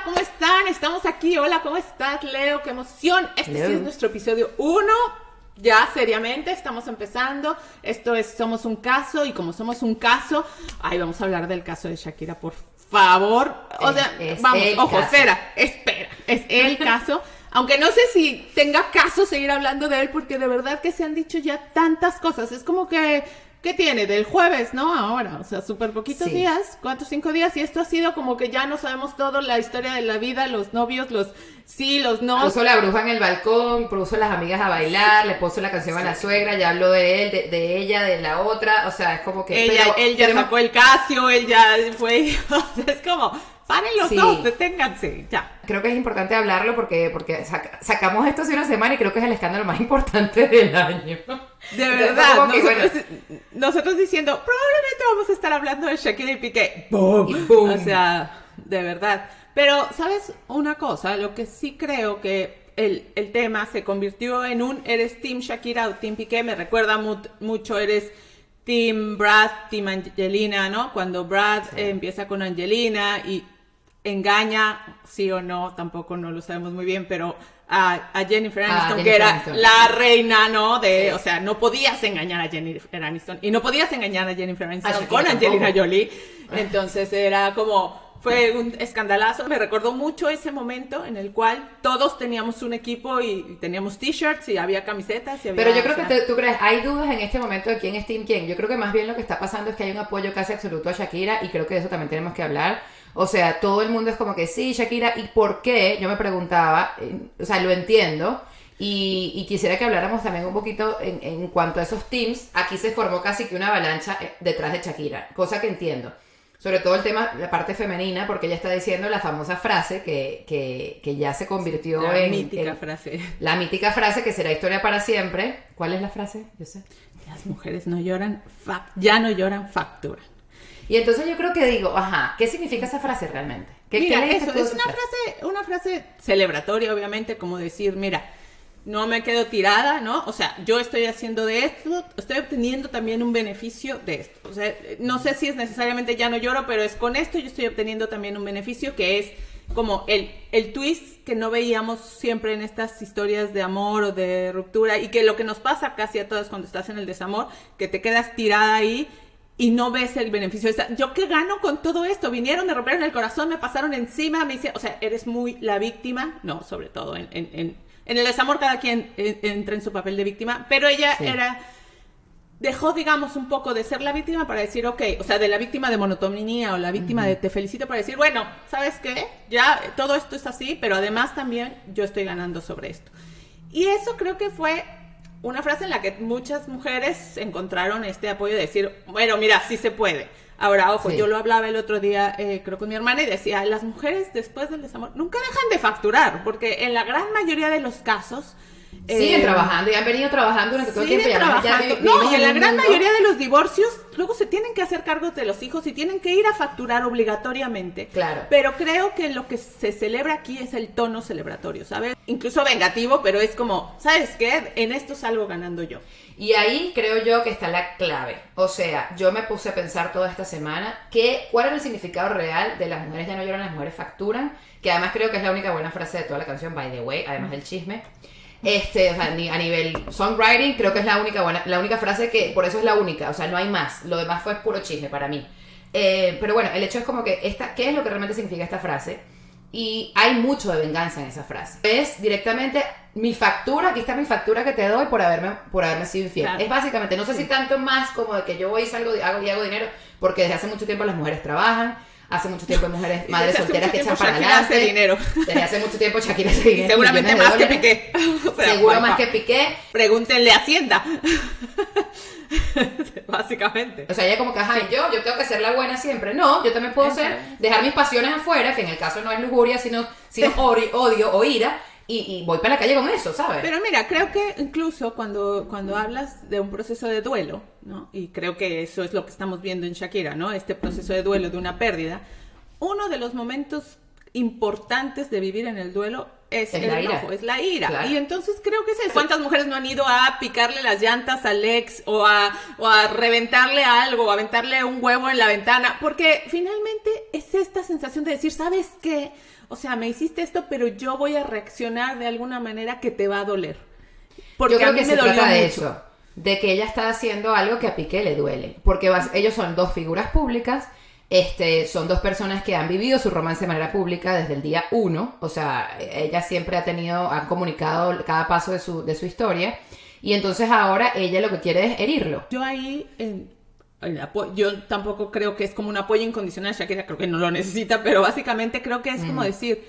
hola, ¿cómo están? Estamos aquí. Hola, ¿cómo estás, Leo? ¡Qué emoción! Este sí es nuestro episodio 1. Ya seriamente estamos empezando. Esto es Somos un caso y como somos un caso, ahí vamos a hablar del caso de Shakira, por favor. O sea, vamos, ojo, espera, espera. Es el caso. Aunque no sé si tenga caso seguir hablando de él porque de verdad que se han dicho ya tantas cosas. Es como que ¿Qué tiene? Del jueves, ¿no? Ahora, o sea, súper poquitos días, cuatro, cinco días, y esto ha sido como que ya no sabemos todo, la historia de la vida, los novios, los sí, los no. Puso la bruja en el balcón, puso las amigas a bailar, le puso la canción a la suegra, ya habló de él, de, ella, de la otra, o sea, es como que... Ella, él ya sacó el Casio, él ya fue, es como, Paren los dos, deténganse, ya. Creo que es importante hablarlo porque, porque sacamos esto hace una semana y creo que es el escándalo más importante del año. De verdad, nosotros, diciendo, probablemente vamos a estar hablando de Shakira y Piqué. ¡Boom! O sea, de verdad. Pero, ¿sabes una cosa? Lo que sí creo que el, el tema se convirtió en un eres Team Shakira o Team Piqué, me recuerda mucho, eres Team Brad, Team Angelina, ¿no? Cuando Brad empieza con Angelina y engaña, sí o no, tampoco no lo sabemos muy bien, pero a, Jennifer ah, Aniston, que era la reina, ¿no? De, o sea, no podías engañar a Jennifer Aniston y no podías engañar a Jennifer Aniston ah, con Angelina Jolie. Entonces era como, fue un escandalazo. Me recordó mucho ese momento en el cual todos teníamos un equipo y teníamos t-shirts y había camisetas. Y Pero yo creo que tú crees, hay dudas en este momento de quién es Team quién. Yo creo que más bien lo que está pasando es que hay un apoyo casi absoluto a Shakira y creo que de eso también tenemos que hablar o sea, todo el mundo es como que sí, Shakira, ¿y por qué? Yo me preguntaba, o sea, lo entiendo. Y, quisiera que habláramos también un poquito en, cuanto a esos teams. Aquí se formó casi que una avalancha eh, detrás de Shakira, cosa que entiendo. Sobre todo el tema, la parte femenina, porque ella está diciendo la famosa frase que, que, ya se convirtió la en. La mítica frase. La mítica frase que será historia para siempre. ¿Cuál es la frase? Yo sé. Las mujeres no lloran, ya no lloran factura. Y entonces yo creo que digo, ajá, ¿qué significa esa frase realmente? ¿Qué, mira, eso, es una frase? una frase celebratoria, obviamente, como decir, mira, no me quedo tirada, ¿no? O sea, yo estoy haciendo de esto, estoy obteniendo también un beneficio de esto. O sea, no sé si es necesariamente ya no lloro, pero es con esto yo estoy obteniendo también un beneficio que es como el, el twist que no veíamos siempre en estas historias de amor o de ruptura y que lo que nos pasa casi a todas cuando estás en el desamor, que te quedas tirada ahí y no ves el beneficio. ¿Yo qué gano con todo esto? Vinieron, me rompieron el corazón, me pasaron encima, me dice, o sea, eres muy la víctima, no, sobre todo en, en, en, el desamor cada quien entra en su papel de víctima, pero ella era, dejó, digamos, un poco de ser la víctima para decir, ok, o sea, de la víctima de monotonía o la víctima de te felicito para decir, bueno, ¿sabes qué? Ya todo esto es así, pero además también yo estoy ganando sobre esto. Y eso creo que fue una frase en la que muchas mujeres encontraron este apoyo de decir, bueno, mira, sí se puede. Ahora, ojo, yo lo hablaba el otro día, eh, creo con mi hermana, y decía, las mujeres después del desamor nunca dejan de facturar, porque en la gran mayoría de los casos Siguen eh, trabajando y han venido trabajando durante todo el tiempo. no, en la gran mayoría de los divorcios luego se tienen que hacer cargo de los hijos y tienen que ir a facturar obligatoriamente. Claro. Pero creo que lo que se celebra aquí es el tono celebratorio, ¿sabes? Incluso vengativo, pero es como, ¿sabes qué? En esto salgo ganando yo. Y ahí creo yo que está la clave. O sea, yo me puse a pensar toda esta semana que, cuál era el significado real de las mujeres ya no lloran, las mujeres facturan, que además creo que es la única buena frase de toda la canción, by the way, además del chisme. Este, o sea, a nivel songwriting, creo que es la única buena, la única frase que, por eso es la única, o sea, no hay más. Lo demás fue puro chisme para mí. Eh, pero bueno, el hecho es como que, esta, ¿qué es lo que realmente significa esta frase? Y hay mucho de venganza en esa frase. Es directamente mi factura, aquí está mi factura que te doy por haberme, por haberme sido infiel. Es básicamente, no sé si tanto más como de que yo voy y salgo hago, y hago dinero, porque desde hace mucho tiempo las mujeres trabajan, Hace mucho tiempo hay mujeres, madres solteras que echan para adelante. Hace dinero. Desde hace mucho tiempo Shakira hace dinero. Seguramente más que Piqué. Seguro más que Piqué. Pregúntenle a Hacienda. Básicamente. O sea, ella como que, ajá, yo, yo tengo que ser la buena siempre. No, yo también puedo ser, dejar mis pasiones afuera, que en el caso no es lujuria, sino, sino odio o ira, y, voy para la calle con eso, ¿sabes? Pero mira, creo que incluso cuando, cuando hablas de un proceso de duelo, ¿no? Y creo que eso es lo que estamos viendo en Shakira, ¿no? Este proceso de duelo, de una pérdida. Uno de los momentos importantes de vivir en el duelo es, Es el la ira. enojo, es la ira. Claro. Y entonces creo que es eso. ¿Cuántas mujeres no han ido a picarle las llantas al ex o a, o a reventarle algo o a aventarle un huevo en la ventana? Porque finalmente es esta sensación de decir, ¿sabes qué? O sea, me hiciste esto, pero yo voy a reaccionar de alguna manera que te va a doler. Porque Yo creo a mí que me se dolió trata de mucho. eso, de que ella está haciendo algo que a Piqué le duele, porque vas- ellos son dos figuras públicas, este, son dos personas que han vivido su romance de manera pública desde el día uno, o sea, ella siempre ha tenido, han comunicado cada paso de su, de su historia, y entonces ahora ella lo que quiere es herirlo. Yo ahí, apo- yo tampoco creo que es como un apoyo incondicional, Shakira creo que no lo necesita, pero básicamente creo que es como decir,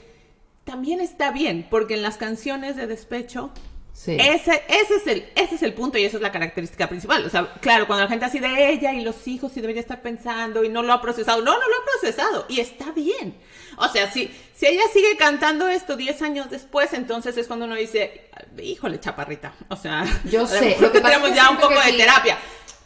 también está bien, porque en las canciones de despecho, Sí. ese, ese, es el, ese es el punto y esa es la característica principal. O sea, claro, cuando la gente así de ella y los hijos y debería estar pensando y no lo ha procesado, no, no lo ha procesado y está bien. O sea, si, si ella sigue cantando esto 10 años después, entonces es cuando uno dice, híjole, chaparrita. O sea, Yo sé, lo que que ya un poco de sí. terapia.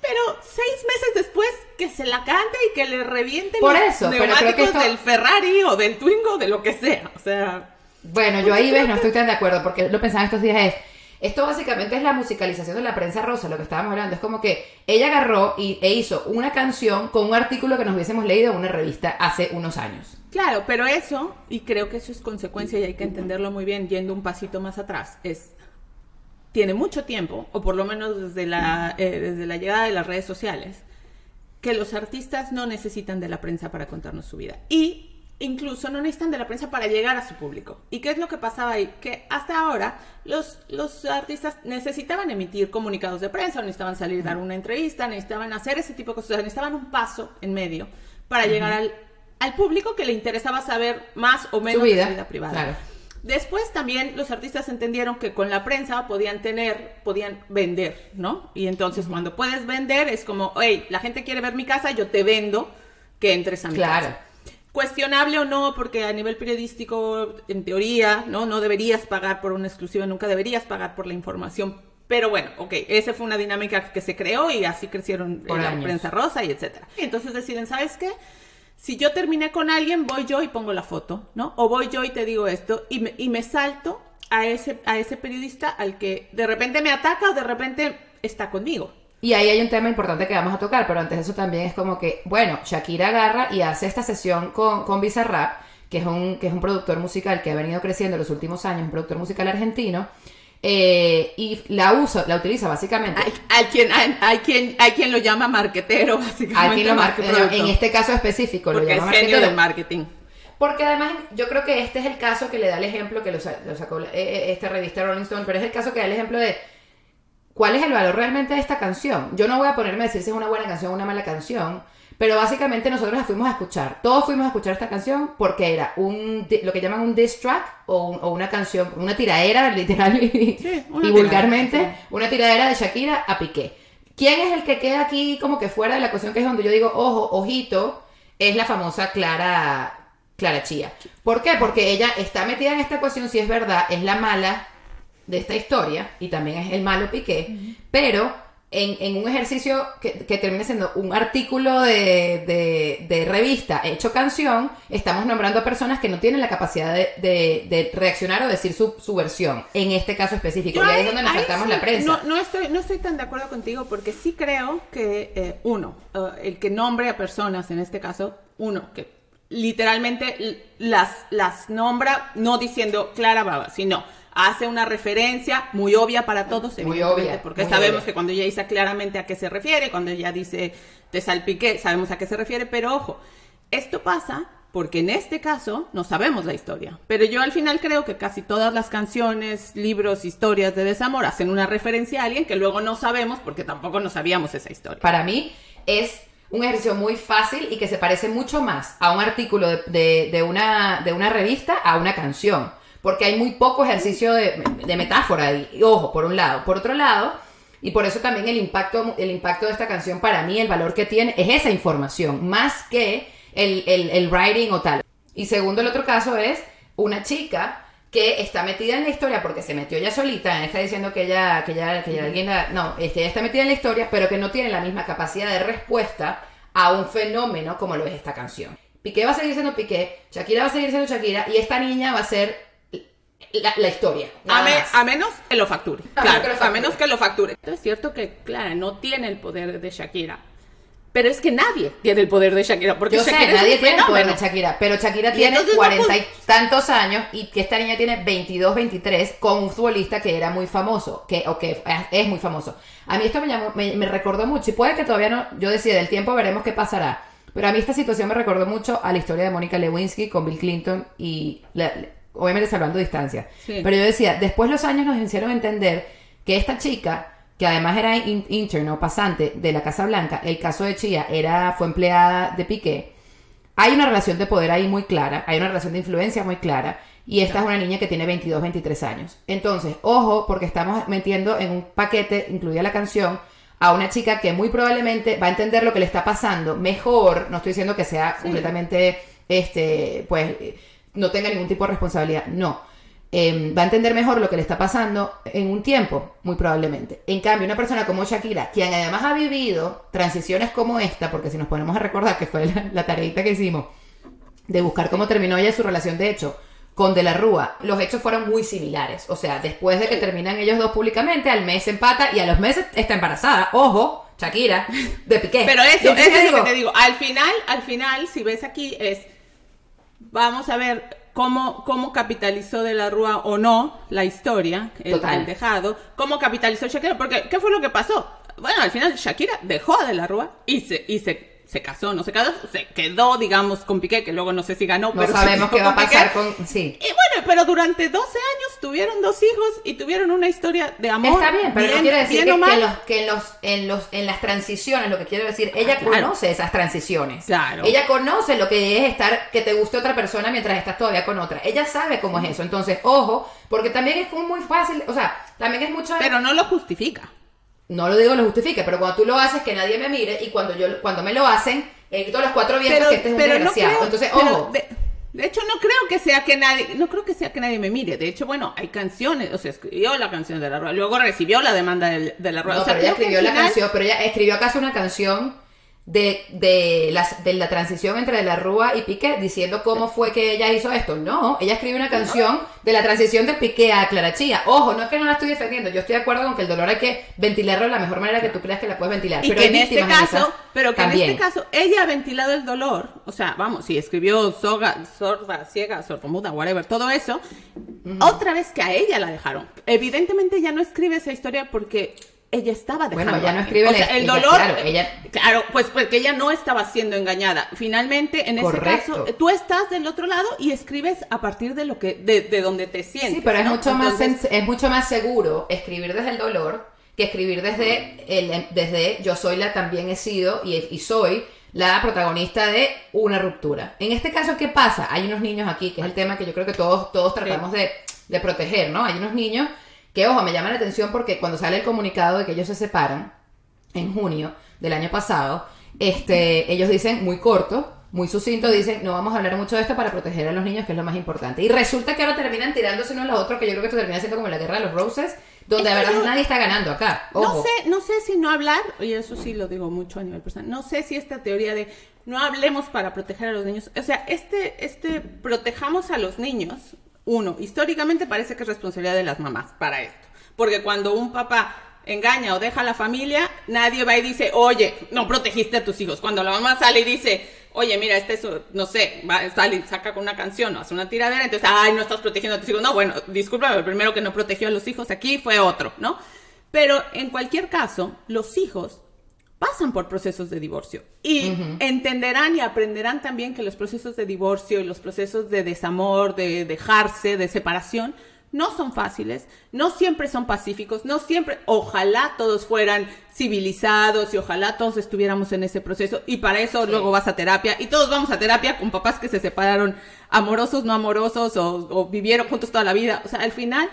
Pero seis meses después que se la cante y que le reviente Por los eso, pero que neumáticos esto- del Ferrari o del Twingo, de lo que sea. O sea, Bueno, yo ahí ves, no estoy tan de acuerdo, porque lo pensaba estos días es, esto básicamente es la musicalización de la prensa rosa, lo que estábamos hablando, es como que ella agarró y, e hizo una canción con un artículo que nos hubiésemos leído en una revista hace unos años. Claro, pero eso, y creo que eso es consecuencia y hay que entenderlo muy bien yendo un pasito más atrás, es, tiene mucho tiempo, o por lo menos desde la, eh, desde la llegada de las redes sociales, que los artistas no necesitan de la prensa para contarnos su vida. Y incluso no necesitan de la prensa para llegar a su público. ¿Y qué es lo que pasaba ahí? Que hasta ahora los, los artistas necesitaban emitir comunicados de prensa, necesitaban salir a dar una entrevista, necesitaban hacer ese tipo de cosas, o sea, necesitaban un paso en medio para llegar al, al público que le interesaba saber más o menos Su vida, de su vida privada. claro. Después también los artistas entendieron que con la prensa podían tener, podían vender, ¿no? Y entonces cuando puedes vender es como, hey, la gente quiere ver mi casa, yo te vendo que entres a mi Claro. casa. Cuestionable o no, porque a nivel periodístico, en teoría, ¿no? No deberías pagar por una exclusiva, nunca deberías pagar por la información. Pero bueno, ok, esa fue una dinámica que se creó y así crecieron Por la años. prensa rosa y etcétera. Entonces deciden, ¿sabes qué? Si yo terminé con alguien, voy yo y pongo la foto, ¿no? O voy yo y te digo esto y me, y me salto a ese, a ese periodista al que de repente me ataca o de repente está conmigo. Y ahí hay un tema importante que vamos a tocar, pero antes de eso también es como que, bueno, Shakira agarra y hace esta sesión con, con Bizarrap, que es, un, que es un productor musical que ha venido creciendo en los últimos años, un productor musical argentino, eh, y la usa, la utiliza básicamente. Hay, hay quien, hay, hay quien, hay quien lo llama marquetero, básicamente. Lo mar- en este caso específico lo porque llama es genio del marketing. Porque además yo creo que este es el caso que le da el ejemplo que lo, lo sacó eh, eh, esta revista Rolling Stone, pero es el caso que da el ejemplo de cuál es el valor realmente de esta canción. Yo no voy a ponerme a decir si es una buena canción o una mala canción, pero básicamente nosotros la fuimos a escuchar. Todos fuimos a escuchar esta canción porque era un lo que llaman un diss track o, un- o una canción, una tiraera literal y, Sí, una y tiradera, vulgarmente, una tiradera de Shakira a Piqué. ¿Quién es el que queda aquí como que fuera de la cuestión que es donde yo digo, ojo, ojito, es la famosa Clara Clara Chía. ¿Por qué? Porque ella está metida en esta ecuación, si es verdad, es la mala de esta historia y también es el malo Piqué, pero en, en un ejercicio que, que termina siendo un artículo de, de- de revista hecho canción, estamos nombrando a personas que no tienen la capacidad de, de- reaccionar o decir su, su versión, en este caso específico. Yo y ahí es donde nos saltamos sí, la prensa. No, no estoy, no estoy tan de acuerdo contigo porque sí creo que, eh, uno, eh, el que nombre a personas, en este caso, uno, que literalmente las, las nombra no diciendo Clara Baba, sino hace una referencia muy obvia para todos, Muy obvia, porque muy sabemos obvia. que cuando ella dice claramente a qué se refiere, cuando ella dice te salpiqué, sabemos a qué se refiere, pero ojo, esto pasa porque en este caso no sabemos la historia. Pero yo al final creo que casi todas las canciones, libros, historias de desamor hacen una referencia a alguien que luego no sabemos porque tampoco no sabíamos esa historia. para mí es un ejercicio muy fácil y que se parece mucho más a un artículo de, de- de una, de una revista a una canción. Porque hay muy poco ejercicio de, de metáfora. Y, ojo, por un lado. Por otro lado, y por eso también el impacto, el impacto de esta canción para mí, el valor que tiene, es esa información, más que el, el, el writing o tal. Y segundo, el otro caso es una chica que está metida en la historia porque se metió ella solita, está diciendo que ella, que ella, que ella alguien la- no, este, ella está metida en la historia, pero que no tiene la misma capacidad de respuesta a un fenómeno como lo es esta canción. Piqué va a seguir siendo Piqué, Shakira va a seguir siendo Shakira, y esta niña va a ser la, la historia. A, me- menos que lo facture. A Claro, que lo a menos que lo facture. Es cierto que, claro, no tiene el poder de Shakira. Pero es que nadie tiene el poder de Shakira. Porque Yo sé, Shakira es nadie tiene el poder de. Shakira, pero Shakira tiene no cuarenta y tantos años y que esta niña tiene 22, 23 con un futbolista que era muy famoso, que, o que es- es muy famoso. A mí esto me, llamó, me, me recordó mucho y puede que todavía no, yo decía, del tiempo veremos qué pasará, pero a mí esta situación me recordó mucho a la historia de Mónica Lewinsky con Bill Clinton y la- obviamente salvando distancia. Sí. Pero yo decía, después los años nos hicieron entender que esta chica, que además era in- intern o pasante de la Casa Blanca, el caso de Chía era, fue empleada de Piqué, hay una relación de poder ahí muy clara, hay una relación de influencia muy clara, y esta es una niña que tiene 22, 23 años. Entonces, ojo, porque estamos metiendo en un paquete, incluida la canción, a una chica que muy probablemente va a entender lo que le está pasando mejor, no estoy diciendo que sea completamente, este, pues, no tenga ningún tipo de responsabilidad, no. Eh, va a entender mejor lo que le está pasando en un tiempo, muy probablemente. En cambio, una persona como Shakira, quien además ha vivido transiciones como esta, porque si nos ponemos a recordar que fue la, la tareita que hicimos, de buscar cómo terminó ella su relación de hecho con De la Rúa, los hechos fueron muy similares. O sea, después de que terminan ellos dos públicamente, al mes empata y a los meses está embarazada. Ojo, Shakira, de Piqué. Pero eso, eso es lo que te digo. Al final, al final, si ves aquí, es. Vamos a ver cómo, cómo capitalizó de la Rúa o no la historia, el, el dejado. Cómo capitalizó Shakira. Porque, ¿qué fue lo que pasó? Bueno, al final Shakira dejó a de la Rúa y se, y se, se casó, no se casó, se quedó, digamos, con Piqué, que luego no sé si ganó, no pero sabemos qué va a Piqué. pasar con... Sí. Y bueno, pero durante 12 años tuvieron dos hijos y tuvieron una historia de amor. Está bien, pero no bien- quiere decir bien que, los, que en los, en los, en las transiciones, lo que quiero decir, ella claro. conoce esas transiciones. Claro. Ella conoce lo que es estar, que te guste otra persona mientras estás todavía con otra. Ella sabe cómo es eso. Entonces, ojo, porque también es muy fácil, o sea, también es mucho. Pero no lo justifica. No lo digo lo justifique, pero cuando tú lo haces que nadie me mire y cuando yo cuando me lo hacen, grito a los cuatro vientos que este es un desgraciado. creo- Entonces, pero ojo. De, de hecho, no creo que sea que nadie, no creo que sea que nadie me mire. De hecho, bueno, hay canciones, o sea, escribió la canción de la rueda, luego recibió la demanda del- de, la rueda. No, o sea, pero ella escribió la final- canción, pero ella escribió acaso una canción de, de, las, de la transición entre la Rúa y Piqué, diciendo cómo fue que ella hizo esto. No, ella escribió una canción de la transición de Piqué a Clara Chía. Ojo, no es que no la estoy defendiendo, yo estoy de acuerdo con que el dolor hay que ventilarlo de la mejor manera que tú creas que la puedes ventilar. Y pero que en este caso, pero que también. en este caso, ella ha ventilado el dolor. O sea, vamos, si escribió soga, sorda, ciega, sordomuda, whatever, todo eso, otra vez que a ella la dejaron. Evidentemente ella no escribe esa historia porque ella estaba dejando. Bueno, ella no escribe O la- sea, el ella- dolor. claro, ella- Claro, pues porque ella no estaba siendo engañada. Finalmente, en ese caso, tú estás del otro lado y escribes a partir de lo que, de, de donde te sientes. Sí, pero es, mucho más Entonces, sen- es mucho más seguro escribir desde el dolor que escribir desde, el, desde yo soy la también he sido y, y soy la protagonista de una ruptura. En este caso, ¿qué pasa? Hay unos niños aquí, que es el tema que yo creo que todos, todos tratamos de, de proteger, ¿no? Hay unos niños que, ojo, me llaman la atención porque cuando sale el comunicado de que ellos se separan en junio del año pasado, este, ellos dicen muy corto, muy sucinto, dicen, no vamos a hablar mucho de esto para proteger a los niños, que es lo más importante. Y resulta que ahora terminan tirándose uno a los otros, que yo creo que esto termina siendo como la guerra de los roses, donde que verdad yo- nadie está ganando acá. No Ojo. sé, no sé si no hablar, y eso sí lo digo mucho a nivel personal, no sé si esta teoría de no hablemos para proteger a los niños, o sea, este, este, protejamos a los niños, uno, históricamente parece que es responsabilidad de las mamás para esto, porque cuando un papá engaña o deja a la familia, nadie va y dice, oye, no protegiste a tus hijos. Cuando la mamá sale y dice, oye, mira, este es, no sé, va, sale y saca con una canción o hace una tiradera, entonces, ay, no estás protegiendo a tus hijos. No, bueno, discúlpame, el primero que no protegió a los hijos aquí fue otro, ¿no? Pero en cualquier caso, los hijos pasan por procesos de divorcio. Y entenderán y aprenderán también que los procesos de divorcio y los procesos de desamor, de dejarse, de separación, no son fáciles, no siempre son pacíficos, no siempre, ojalá todos fueran civilizados y ojalá todos estuviéramos en ese proceso y para eso luego vas a terapia y todos vamos a terapia con papás que se separaron amorosos, no amorosos o, o vivieron juntos toda la vida. O sea, al final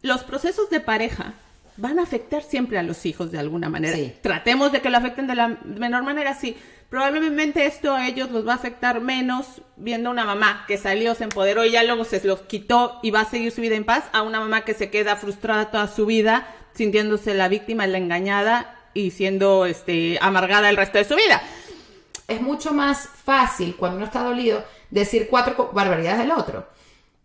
los procesos de pareja van a afectar siempre a los hijos de alguna manera. Sí. Tratemos de que lo afecten de la menor manera, sí. Probablemente esto a ellos los va a afectar menos viendo una mamá que salió, se empoderó y ya luego se los quitó y va a seguir su vida en paz, a una mamá que se queda frustrada toda su vida, sintiéndose la víctima, la engañada y siendo este amargada el resto de su vida. es mucho más fácil cuando uno está dolido decir cuatro barbaridades del otro.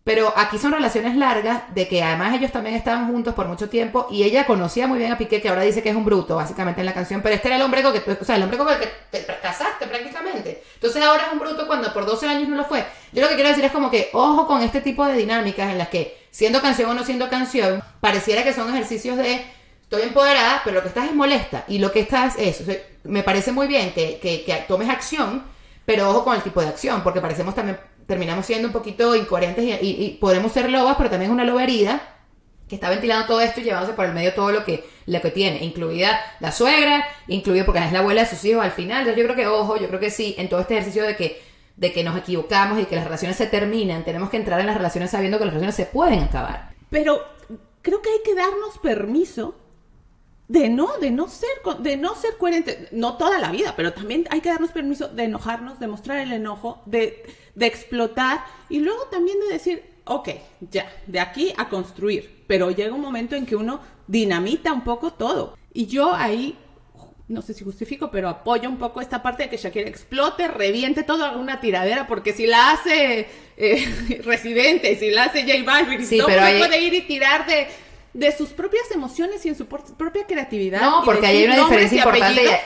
Pero aquí son relaciones largas, de que además ellos también estaban juntos por mucho tiempo y ella conocía muy bien a Piqué, que ahora dice que es un bruto, básicamente en la canción, pero este era el hombre con que, o sea, el hombre con el que te casaste prácticamente. Entonces ahora es un bruto cuando por 12 años no lo fue. Yo lo que quiero decir es como que, ojo con este tipo de dinámicas en las que, siendo canción o no siendo canción, pareciera que son ejercicios de, estoy empoderada, pero lo que estás es molesta y lo que estás es, me parece muy bien que, que tomes acción, pero ojo con el tipo de acción, porque parecemos también terminamos siendo un poquito incoherentes y, podemos ser lobas, pero también es una loba herida que está ventilando todo esto y llevándose por el medio todo lo que, lo que tiene, incluida la suegra, incluido porque es la abuela de sus hijos al final. Entonces yo creo que, ojo, yo creo que sí, en todo este ejercicio de que, de que nos equivocamos y que las relaciones se terminan, tenemos que entrar en las relaciones sabiendo que las relaciones se pueden acabar. Pero creo que hay que darnos permiso de no, de no ser, de no ser coherente, no toda la vida, pero también hay que darnos permiso de enojarnos, de mostrar el enojo, de, de explotar y luego también de decir, ok, ya, de aquí a construir, pero llega un momento en que uno dinamita un poco todo. Y yo ahí, no sé si justifico, pero apoyo un poco esta parte de que Shakira explote, reviente toda una tiradera, porque si la hace eh, Residente, si la hace J Balvin, sí, todo pero puede ir y tirar de de sus propias emociones y en su propia creatividad. No, porque hay una diferencia importante.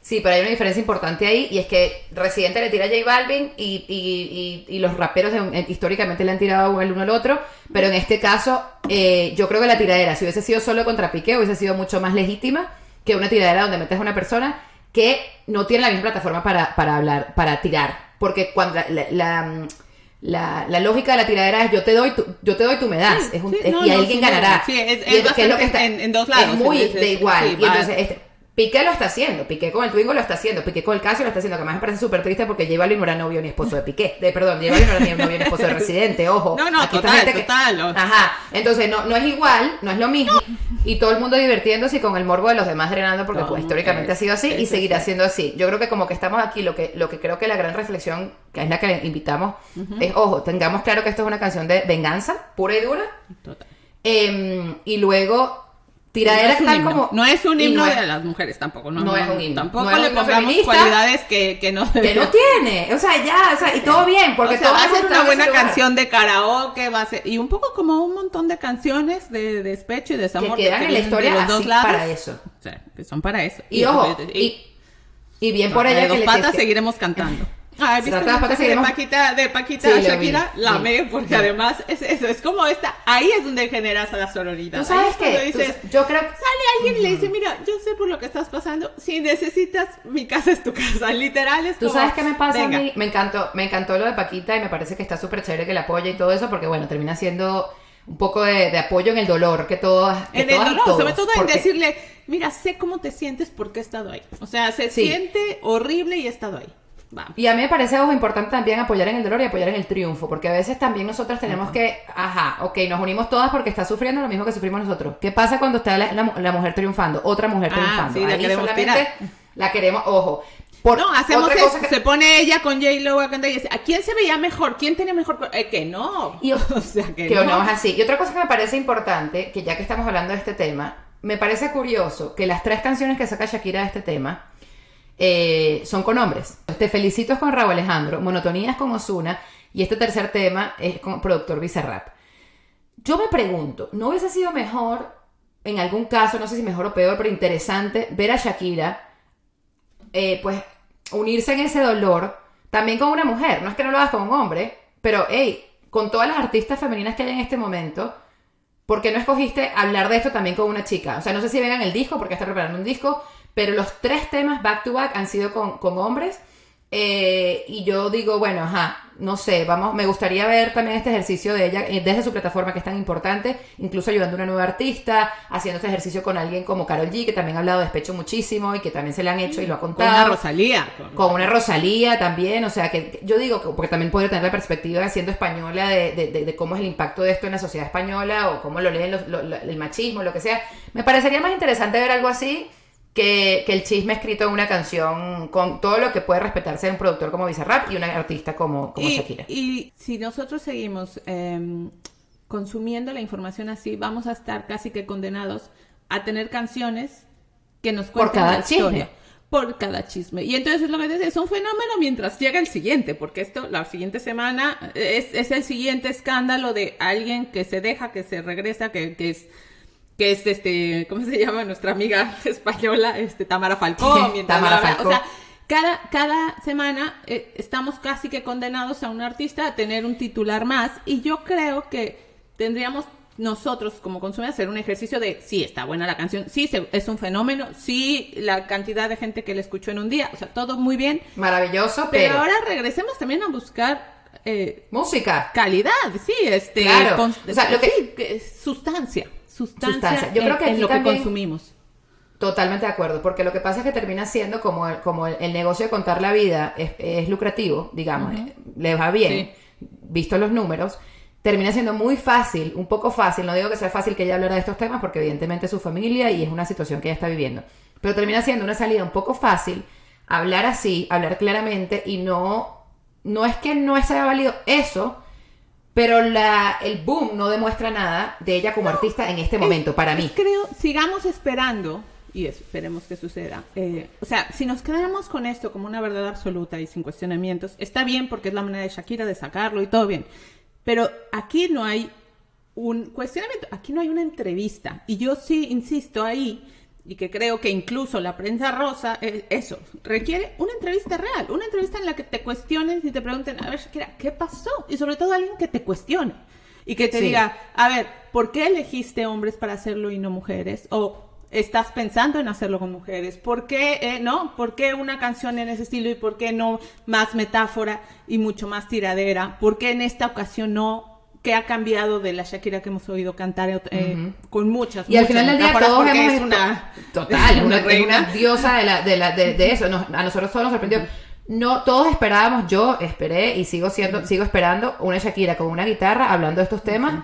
Sí, pero hay una diferencia importante ahí y es que Residente le tira a J Balvin y, y, los raperos históricamente le han tirado el uno al otro, pero en este caso eh, yo creo que la tiradera, si hubiese sido solo contra Piqué, hubiese sido mucho más legítima que una tiradera donde metes a una persona que no tiene la misma plataforma para, para hablar, para tirar. Porque cuando la la, la, lógica de la tiradera es yo te doy, tú, yo te doy, tú me das. es un, y alguien ganará. Es, es, es lo que está, en, en, dos lados. Es muy de igual. y entonces, este, Piqué lo está haciendo, Piqué con el Twingo lo está haciendo, Piqué con el Casio lo está haciendo, que además me parece súper triste porque J Balvin no era novio ni esposo de Piqué, de, perdón, J Balvin no era ni novio ni esposo de Residente, ojo. No, no, total, total. Ajá, entonces no, no es igual, no es lo mismo, y todo el mundo divirtiéndose y con el morbo de los demás drenando porque pues, históricamente ha sido así y seguirá siendo así. Yo creo que como que estamos aquí, lo que, lo que creo que la gran reflexión, que es la que invitamos, es, ojo, tengamos claro que esto es una canción de venganza, pura y dura. Total. Em, y luego Tiradera no como. No es un himno de las mujeres tampoco, ¿no? No, es un himno. Tampoco le pongamos cualidades que, que no. Que no tiene. O sea, ya, o sea, y todo bien, porque o sea, va a ser una buena canción de karaoke, va a ser. Y un poco como un montón de canciones de despecho y desamor. Que quedan en la historia los dos lados. para eso. O sea, que son para eso. Y, ojo, y, y, bien por ella. De dos patas seguiremos cantando. Ah, ¿viste de Paquita, de Paquita Shakira? la amé, porque además es eso, es como esta, ahí es donde generas a la sororidad. ¿Tú sabes qué? yo creo Sale alguien y le dice, mira, yo sé por lo que estás pasando, si necesitas, mi casa es tu casa, literal es ¿Tú sabes qué me pasa a mí? Me encantó, me encantó lo de Paquita y me parece que está súper chévere que la apoya y todo eso, porque bueno, termina siendo un poco de, apoyo en el dolor que todos en el dolor sobre todo en decirle mira sé cómo te sientes porque he estado ahí o sea se siente horrible y he estado ahí y a mí me parece algo importante también apoyar en el dolor y apoyar en el triunfo, porque a veces también nosotras tenemos que, ajá, ok, nos unimos todas porque está sufriendo lo mismo que sufrimos nosotros. ¿Qué pasa cuando está la, la, mujer triunfando? Otra mujer ah, triunfando. Sí, la queremos solamente la queremos, ojo. Por no, hacemos eso, que... se pone ella con J Lo a cantar y dice, ¿a quién se veía mejor? ¿Quién tenía mejor? Eh, que no. Y, o sea, que, no. no es así. Y otra cosa que me parece importante, que ya que estamos hablando de este tema, me parece curioso que las tres canciones que saca Shakira de este tema, eh, son con hombres. Te felicito con Raúl Alejandro, Monotonías con Osuna y este tercer tema es con productor Bizarrap. Yo me pregunto, ¿no hubiese sido mejor, en algún caso, no sé si mejor o peor, pero interesante, ver a Shakira, eh, pues, unirse en ese dolor también con una mujer? No es que no lo hagas con un hombre, pero, hey, con todas las artistas femeninas que hay en este momento, ¿por qué no escogiste hablar de esto también con una chica? O sea, no sé si vengan el disco, porque está preparando un disco, pero los tres temas back to back han sido con, con hombres. Eh, y yo digo, bueno, ajá, no sé, vamos, me gustaría ver también este ejercicio de ella eh, desde su plataforma que es tan importante, incluso ayudando a una nueva artista, haciendo este ejercicio con alguien como Carol G, que también ha hablado de despecho muchísimo y que también se le han hecho y lo ha contado. Con una Rosalía. Con, una Rosalía también, o sea, que yo digo, porque también podría tener la perspectiva siendo española de, de, cómo es el impacto de esto en la sociedad española o cómo lo leen el machismo, lo que sea. Me parecería más interesante ver algo así que, el chisme escrito en una canción con todo lo que puede respetarse de un productor como Bizarrap y una artista como, como Shakira. Y si nosotros seguimos em, consumiendo la información así, vamos a estar casi que condenados a tener canciones que nos cuenten Por cada la historia. por cada chisme. Y entonces es lo que dice, es un fenómeno mientras llega el siguiente, porque esto, la siguiente semana, es, es el siguiente escándalo de alguien que se deja, que se regresa, que, que es que es este, ¿cómo se llama? Nuestra amiga española, este, Tamara Falcón. Tamara habla. O sea, cada, cada semana eh, estamos casi que condenados a un artista a tener un titular más y yo creo que tendríamos nosotros como consumidores hacer un ejercicio de sí, está buena la canción, sí, se- es un fenómeno, sí, la cantidad de gente que la escuchó en un día, o sea, todo muy bien, Maravilloso, pero, pero... ahora regresemos también a buscar eh, Música. calidad, sí, este, Claro. O sea, lo que- sí, que- sustancia, sustancia, Sustancia. Yo en- creo que en lo que consumimos. Totalmente de acuerdo, porque lo que pasa es que termina siendo como el, como el, el negocio de contar la vida es, es lucrativo, digamos, le va bien, visto los números, termina siendo muy fácil, un poco fácil, no digo que sea fácil que ella hablara de estos temas, porque evidentemente es su familia y es una situación que ella está viviendo, pero termina siendo una salida un poco fácil hablar así, hablar claramente y no, no es que no sea válido eso, pero la, el boom no demuestra nada de ella como artista en este momento, para mí. Creo, sigamos esperando, y esperemos que suceda. eh, o sea, si nos quedáramos con esto como una verdad absoluta y sin cuestionamientos, está bien porque es la manera de Shakira de sacarlo y todo bien. Pero aquí no hay un cuestionamiento, aquí no hay una entrevista. Y yo sí insisto ahí, y que creo que incluso la prensa rosa, eh, eso, requiere una entrevista real, una entrevista en la que te cuestionen y te pregunten, a ver, Shakira, ¿qué pasó? Y sobre todo alguien que te cuestione. Y que te Sí. diga, a ver, ¿por qué elegiste hombres para hacerlo y no mujeres? O estás pensando en hacerlo con mujeres. ¿Por qué, eh, no? ¿Por qué una canción en ese estilo y por qué no más metáfora y mucho más tiradera? ¿Por qué en esta ocasión no? ¿Qué ha cambiado de la Shakira que hemos oído cantar eh, con muchas Y al final del día metáforas? todos hemos es una total, una, reina. una diosa de, la, de, la- de- de eso. Nos- a nosotros todos nos sorprendió. No, todos esperábamos, yo esperé y sigo siendo, sigo esperando una Shakira con una guitarra hablando de estos temas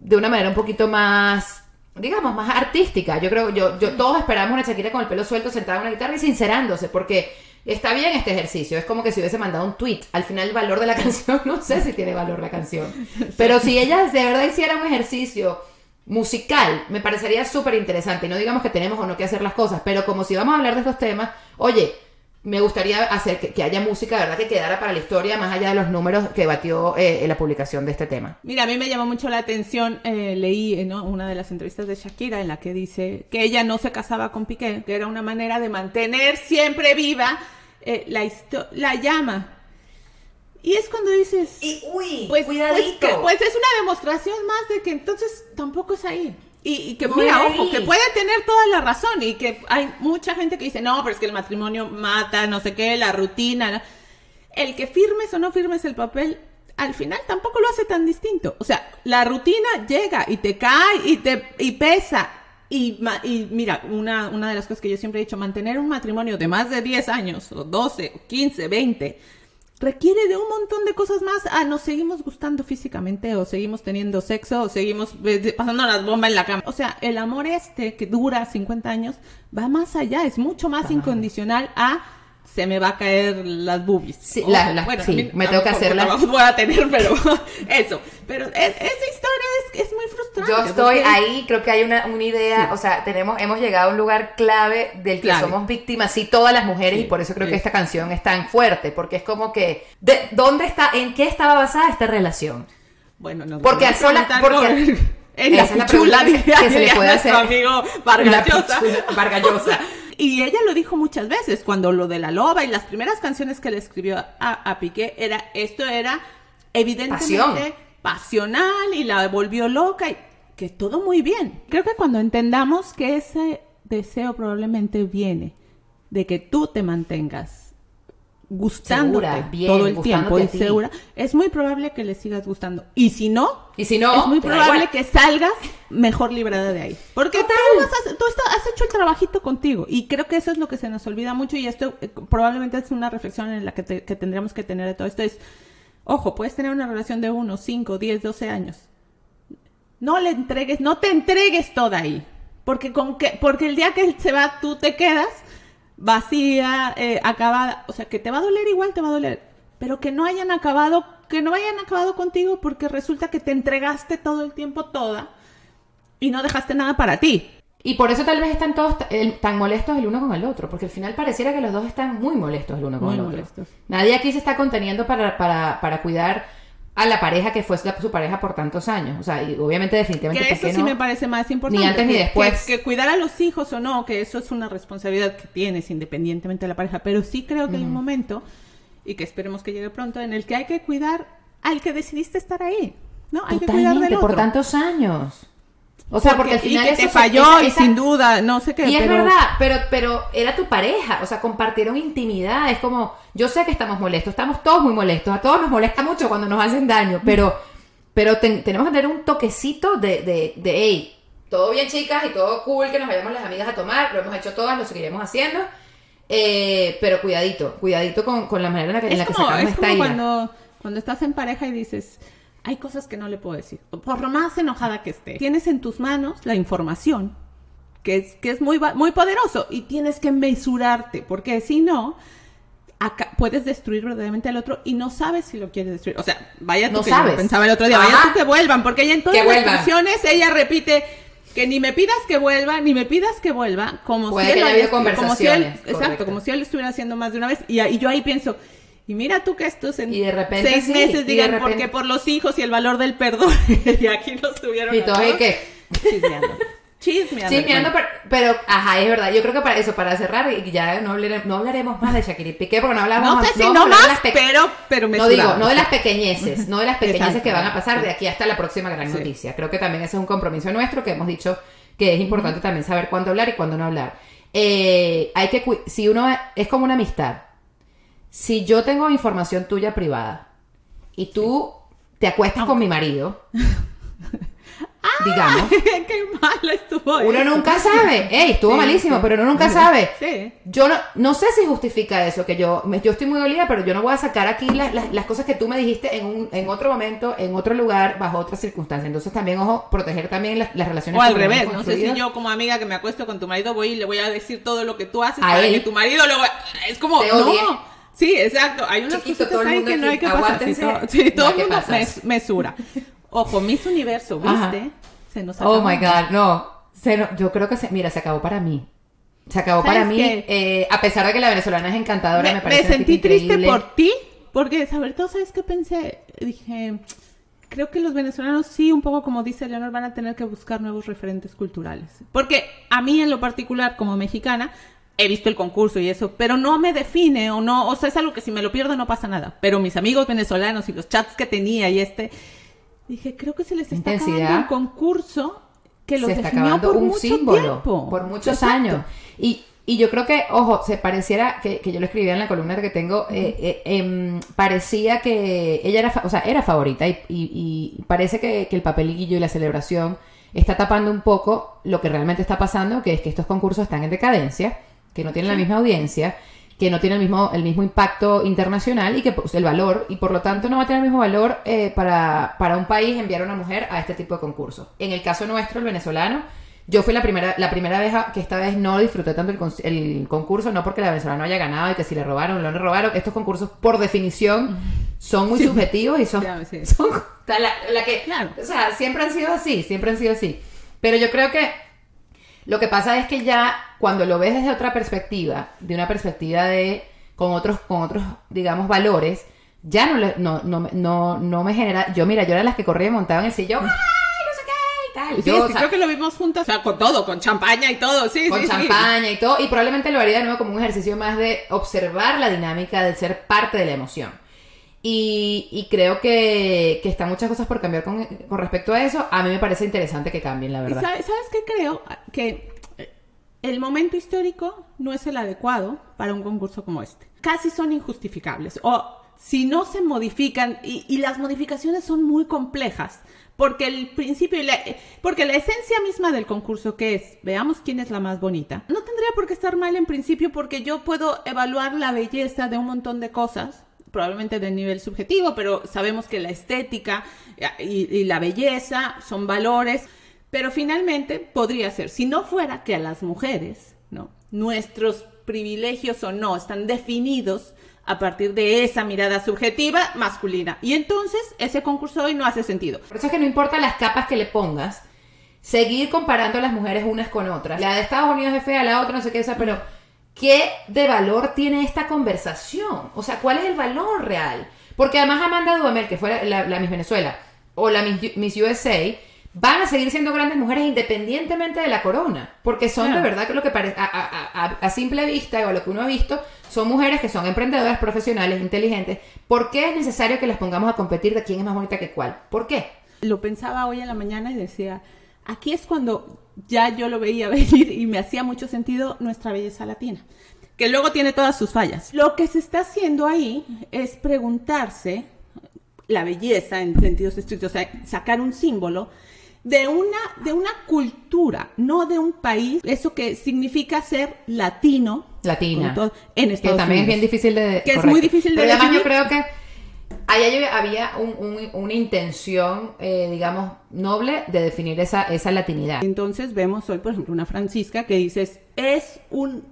de una manera un poquito más, digamos, más artística. Yo creo, yo, yo todos esperamos una Shakira con el pelo suelto sentada en una guitarra y sincerándose, porque está bien este ejercicio. Es como que si hubiese mandado un tweet. Al final el valor de la canción, no sé si tiene valor la canción. Pero si ella de verdad hiciera un ejercicio musical, me parecería súper interesante. No digamos que tenemos o no que hacer las cosas, pero como si vamos a hablar de estos temas, oye, me gustaría hacer que, que haya música, ¿verdad? Que quedara para la historia, más allá de los números que batió eh, en la publicación de este tema. Mira, a mí me llamó mucho la atención, eh, leí eh, ¿no? una de las entrevistas de Shakira en la que dice que ella no se casaba con Piqué, que era una manera de mantener siempre viva eh, la, llama. Y es cuando dices, Y, uy, pues, pues, que- pues es una demostración más de que entonces tampoco es ahí. Y, y que, mira, ahí. ojo, que puede tener toda la razón y que hay mucha gente que dice, no, pero es que el matrimonio mata, no sé qué, la rutina. ¿no?". El que firmes o no firmes el papel, al final tampoco lo hace tan distinto. O sea, la rutina llega y te cae y te y pesa. Y, y mira, una, una de las cosas que yo siempre he dicho, mantener un matrimonio de más de 10 años, o 12, o 15, 20, requiere de un montón de cosas más. Ah, nos seguimos gustando físicamente, o seguimos teniendo sexo, o seguimos eh, pasando las bombas en la cama. O sea, el amor este que dura 50 años va más allá, es mucho más incondicional a se me va a caer las boobies. Sí, O, la- la- sí, me tengo que hacerla. voy a tener, pero eso. Pero e- esa historia es, es muy frustrante. Yo estoy porque- ahí, creo que hay una, una idea, Sí. o sea, tenemos, hemos llegado a un lugar clave del que Clave. somos víctimas, sí, todas las mujeres, Sí, y por eso creo que esta canción es tan fuerte, porque es como que, ¿de dónde está, en qué estaba basada esta relación? Bueno, nos Porque a al sola- preguntar porque- en la es la pregunta que- que se le puede hacer. amigo La Vargas Llosa. pichula, Vargallosa. Y ella lo dijo muchas veces, cuando lo de la loba y las primeras canciones que le escribió a, a Piqué, era, esto era evidentemente Pasión. pasional y la volvió loca y que todo muy bien. Creo que cuando entendamos que ese deseo probablemente viene de que tú te mantengas gustándote Segura, bien, todo el tiempo y segura, es muy probable que le sigas gustando. Y si no, Y si no, es muy probable que salgas mejor librada de ahí. Porque tú, has hecho el trabajito contigo. Y creo que eso es lo que se nos olvida mucho. Y esto eh, probablemente es una reflexión en la que, te- que tendríamos que tener de todo esto. Es, ojo, puedes tener una relación de 1, 5, 10, 12 años. No le entregues, no te entregues toda ahí. Porque, con que, porque el día que él se va, tú te quedas vacía, eh, acabada. O sea, que te va a doler igual, te va a doler. Pero que no hayan acabado, que no hayan acabado contigo porque resulta que te entregaste todo el tiempo toda y no dejaste nada para ti. Y por eso tal vez están todos tan molestos el uno con el otro, porque al final pareciera que los dos están muy molestos el uno con Muy el otro. Nadie aquí se está conteniendo para, para, para cuidar a la pareja que fue su pareja por tantos años. O sea, y obviamente definitivamente Que ¿por eso sí no? me parece más importante. Ni antes ni que- después. Que, que cuidar a los hijos o no, que eso es una responsabilidad que tienes independientemente de la pareja. Pero sí creo que hay un momento, y que esperemos que llegue pronto, en el que hay que cuidar al que decidiste estar ahí. ¿No? Hay que cuidar del por otro. tantos años. O sea, porque, al y final que eso te se- falló esa- y sin duda, no sé qué. Y es pero- verdad, pero, pero era tu pareja, o sea, compartieron intimidad, es como, yo sé que estamos molestos, estamos todos muy molestos, a todos nos molesta mucho cuando nos hacen daño, pero, pero ten- tenemos que tener un toquecito de, de, de, hey, todo bien chicas y todo cool que nos vayamos las amigas a tomar, lo hemos hecho todas, lo seguiremos haciendo, eh, pero cuidadito, cuidadito con, con la manera en la que, en la que como, sacamos es como cuando, cuando estás en pareja y dices, hay cosas que no le puedo decir. Por lo más enojada que esté. Tienes en tus manos la información, que es, que es muy, muy poderoso, y tienes que mesurarte, porque si no, acá puedes destruir verdaderamente al otro y no sabes si lo quieres destruir. O sea, vaya tú No que yo sabes. pensaba el otro día, Ajá. vaya tú que vuelvan, porque ella en todas Que las canciones ella repite que ni me pidas que vuelva, ni me pidas que vuelva, como Puede si él como si él, exacto, como si él lo estuviera haciendo más de una vez, y, y yo ahí pienso, y mira tú que estos en Y de repente seis sí, meses digan repente- porque por los hijos y el valor del perdón, y aquí nos tuvieron Y a todos, ¿y todos qué? chismeando. Chismeando. Chismeando, pero, pero, ajá, es verdad. Yo creo que para eso, para cerrar, y ya no, hablaremos, no hablaremos más de Shakira y Piqué, porque no hablamos No sé si no más, pe- pero, pero me No digo, no de las pequeñeces, no de las pequeñeces que van a pasar de aquí hasta la próxima gran Sí. noticia. Creo que también ese es un compromiso nuestro que hemos dicho que es importante también saber cuándo hablar y cuándo no hablar. Eh, hay que, si uno es como una amistad, si yo tengo información tuya privada y tú te acuestas con mi marido, digamos, Qué malo estuvo uno eso. nunca sabe. Ey, estuvo Sí, malísimo, sí. pero uno nunca sabe. Sí. Yo no, no sé si justifica eso, que yo, me- yo estoy muy dolida, pero yo no voy a sacar aquí las, las- las cosas que tú me dijiste en, un, en otro momento, en otro lugar, bajo otras circunstancias. Entonces también, ojo, proteger también las, las relaciones. O al revés, no sé si yo como amiga que me acuesto con tu marido voy y le voy a decir todo lo que tú haces A para él. que tu marido luego es como Te no. Sí, exacto. Hay unas Chiquito, cositas ahí que no hay que pasar. Sí, todo, sí, todo el mundo mes- mesura. Ojo, Miss Universo, Ajá. ¿viste? Se nos Oh acabó. my God, no. Se no- yo creo que se, mira, se acabó para mí. Se acabó ¿Sabes para mí, eh, a pesar de que la venezolana es encantadora, me, me, parece me sentí triste increíble. por ti, porque sobre todo, ¿sabes qué pensé? Dije, creo que los venezolanos sí, un poco como dice Leonor, van a tener que buscar nuevos referentes culturales. Porque a mí en lo particular, como mexicana, he visto el concurso y eso, pero no me define o no, o sea, es algo que si me lo pierdo no pasa nada. Pero mis amigos venezolanos y los chats que tenía y este, dije, creo que se les está Intensidad. acabando un concurso que los se está definió acabando por un mucho símbolo tiempo. por muchos Exacto. años. Y, y yo creo que, ojo, se pareciera, que, que yo lo escribía en la columna que tengo, eh, eh, em, parecía que ella era, o sea, era favorita y, y- y parece que, que el papelillo y la celebración está tapando un poco lo que realmente está pasando, que es que estos concursos están en decadencia, que no tienen la misma audiencia, que no tienen el mismo, el mismo impacto internacional y que pues, el valor, y por lo tanto no va a tener el mismo valor eh, para, para un país enviar a una mujer a este tipo de concursos. En el caso nuestro, el venezolano, yo fui la primera, la primera vez a- que esta vez no disfruté tanto el, el concurso, no porque la venezolana no haya ganado y que si le robaron o no le robaron. Estos concursos, por definición, son muy subjetivos y son, sí. son la, la que, Claro. o sea, siempre han sido así, siempre han sido así. Pero yo creo que lo que pasa es que ya cuando lo ves desde otra perspectiva, de una perspectiva de con otros, con otros, digamos, valores, ya no, le- no, no, me- no, no me genera. Yo, mira, yo era las que corría y montaba en el sillón, ¡ay, no sé qué! y tal. Sí, Yo, sí, o sea, creo que lo vimos juntas, o sea, con todo, con champaña y todo, sí, con sí, sí. champaña y todo, y probablemente lo haría de nuevo como un ejercicio más de observar la dinámica, de ser parte de la emoción. Y, y creo que, que están muchas cosas por cambiar con, con respecto a eso. A mí me parece interesante que cambien, la ¿Y verdad. sabe- ¿Sabes qué creo? Que el momento histórico no es el adecuado para un concurso como este. Casi son injustificables. O si no se modifican, y, y las modificaciones son muy complejas, porque el principio, y la, porque la esencia misma del concurso que es, veamos quién es la más bonita, no tendría por qué estar mal en principio porque yo puedo evaluar la belleza de un montón de cosas probablemente de nivel subjetivo, pero sabemos que la estética eh, y, la belleza son valores, pero finalmente podría ser, si no fuera que a las mujeres, ¿no? Nuestros privilegios o no están definidos a partir de esa mirada subjetiva masculina. Y entonces ese concurso hoy no hace sentido. Por eso es que no importa las capas que le pongas, seguir comparando a las mujeres unas con otras. La de Estados Unidos es fea, la otra no sé qué, esa, pero ¿qué de valor tiene esta conversación? O sea, ¿cuál es el valor real? Porque además Amanda Duhamel, que fue la, la Miss Venezuela, o la Miss, Miss USA, van a seguir siendo grandes mujeres independientemente de la corona. Porque son Claro. de verdad que lo que parece, a, a- a- a simple vista o a lo que uno ha visto, son mujeres que son emprendedoras, profesionales, inteligentes. ¿Por qué es necesario que las pongamos a competir de quién es más bonita que cuál? ¿Por qué? Lo pensaba hoy en la mañana y decía, aquí es cuando ya yo lo veía venir y me hacía mucho sentido nuestra belleza latina, que luego tiene todas sus fallas. Lo que se está haciendo ahí es preguntarse la belleza en sentidos estrictos, o sea, sacar un símbolo de una, de una cultura, no de un país, eso que significa ser latino. Latina. todo, en Que Estados también es bien Unidos. difícil de Que es muy difícil de Pero además yo creo que hay- había un- un- una intención, eh, digamos, noble de definir esa, esa latinidad. Entonces vemos hoy, por ejemplo, una Francisca que dices, es un,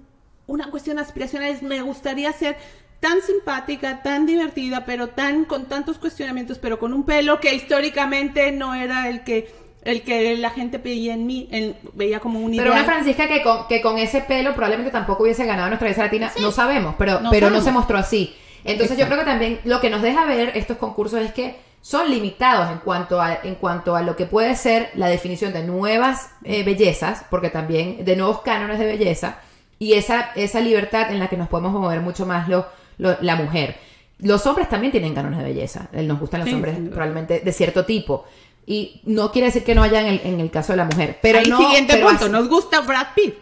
una cuestión aspiracional, es, me gustaría ser tan simpática, tan divertida, pero tan con tantos cuestionamientos, pero con un pelo que históricamente no era el que el que la gente veía en mí, en- veía como un Pero ideal. una Francisca que con, que con ese pelo probablemente tampoco hubiese ganado nuestra belleza latina, no sabemos, pero, no pero no se mostró así. Entonces yo creo que también lo que nos deja ver estos concursos es que son limitados en cuanto a, en cuanto a lo que puede ser la definición de nuevas eh, bellezas, porque también de nuevos cánones de belleza, y esa, esa libertad en la que nos podemos mover mucho más lo, lo- la mujer. Los hombres también tienen cánones de belleza. Eh, Nos gustan los Sí, hombres duda. probablemente de cierto tipo. Y no quiere decir que no haya en el, en el caso de la mujer. Pero Ahí no, siguiente pero punto, así- nos gusta Brad Pitt.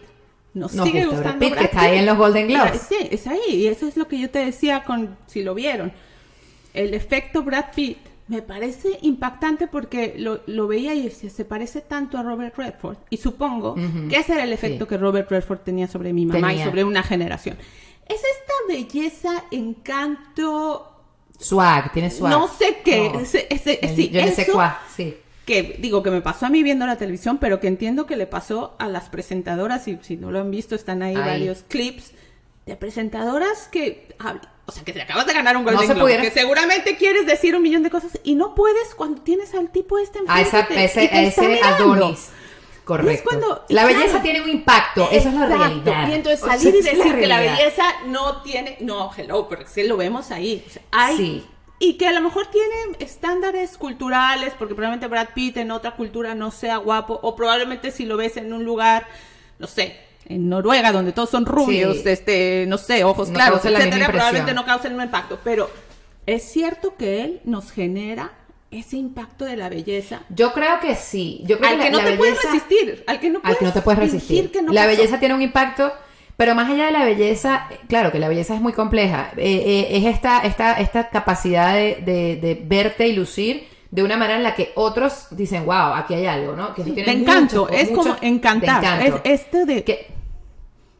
Nos, Nos sigue gusta Brad gustando Pitt, que está ahí en los Golden Globes. Sí, es ahí. Y eso es lo que yo te decía con, si lo vieron. El efecto Brad Pitt me parece impactante porque lo, lo veía y decía, se parece tanto a Robert Redford. Y supongo Ujú. que ese era el efecto Sí. que Robert Redford tenía sobre mi mamá Tenía. y sobre una generación. Es esta belleza, encanto, Swag, tiene swag. no sé qué. No. ese- ese- El- sí, yo no sé eso- cuál, sí. Que digo que me pasó a mí viendo la televisión, pero que entiendo que le pasó a las presentadoras, y si no lo han visto, están ahí, varios clips de presentadoras que, o sea, que te acabas de ganar un Golden se Globe, pudiera- que seguramente quieres decir un millón de cosas y no puedes cuando tienes al tipo este A enfrente esa, y te- ese, y te a está ese mirando. Adonis. Correcto. cuando- la claro. belleza tiene un impacto, esa es la realidad. Y entonces O sea, salir y esa es decir que la belleza no tiene, no, hello, pero sí lo vemos ahí. O sea, hay, Sí. Y que a lo mejor tiene estándares culturales, porque probablemente Brad Pitt en otra cultura no sea guapo, o probablemente si lo ves en un lugar, no sé, en Noruega, donde todos son rubios, Sí. este, no sé, ojos No claros, etcétera, probablemente no el mismo impacto. Pero es cierto que él nos genera ese impacto de la belleza Yo creo que sí. Yo creo al que que la, no la te puedes belleza- resistir, al que no al puedes, que no te puedes resistir. que no la pasó. belleza tiene un impacto, pero más allá de la belleza, claro que la belleza es muy compleja. eh, eh, es esta, esta, esta capacidad de, de- de verte y lucir de una manera en la que otros dicen, wow, aquí hay algo, ¿no? Que tiene de encanto, mucho- es mucho como encantar. encanto. Es este de que,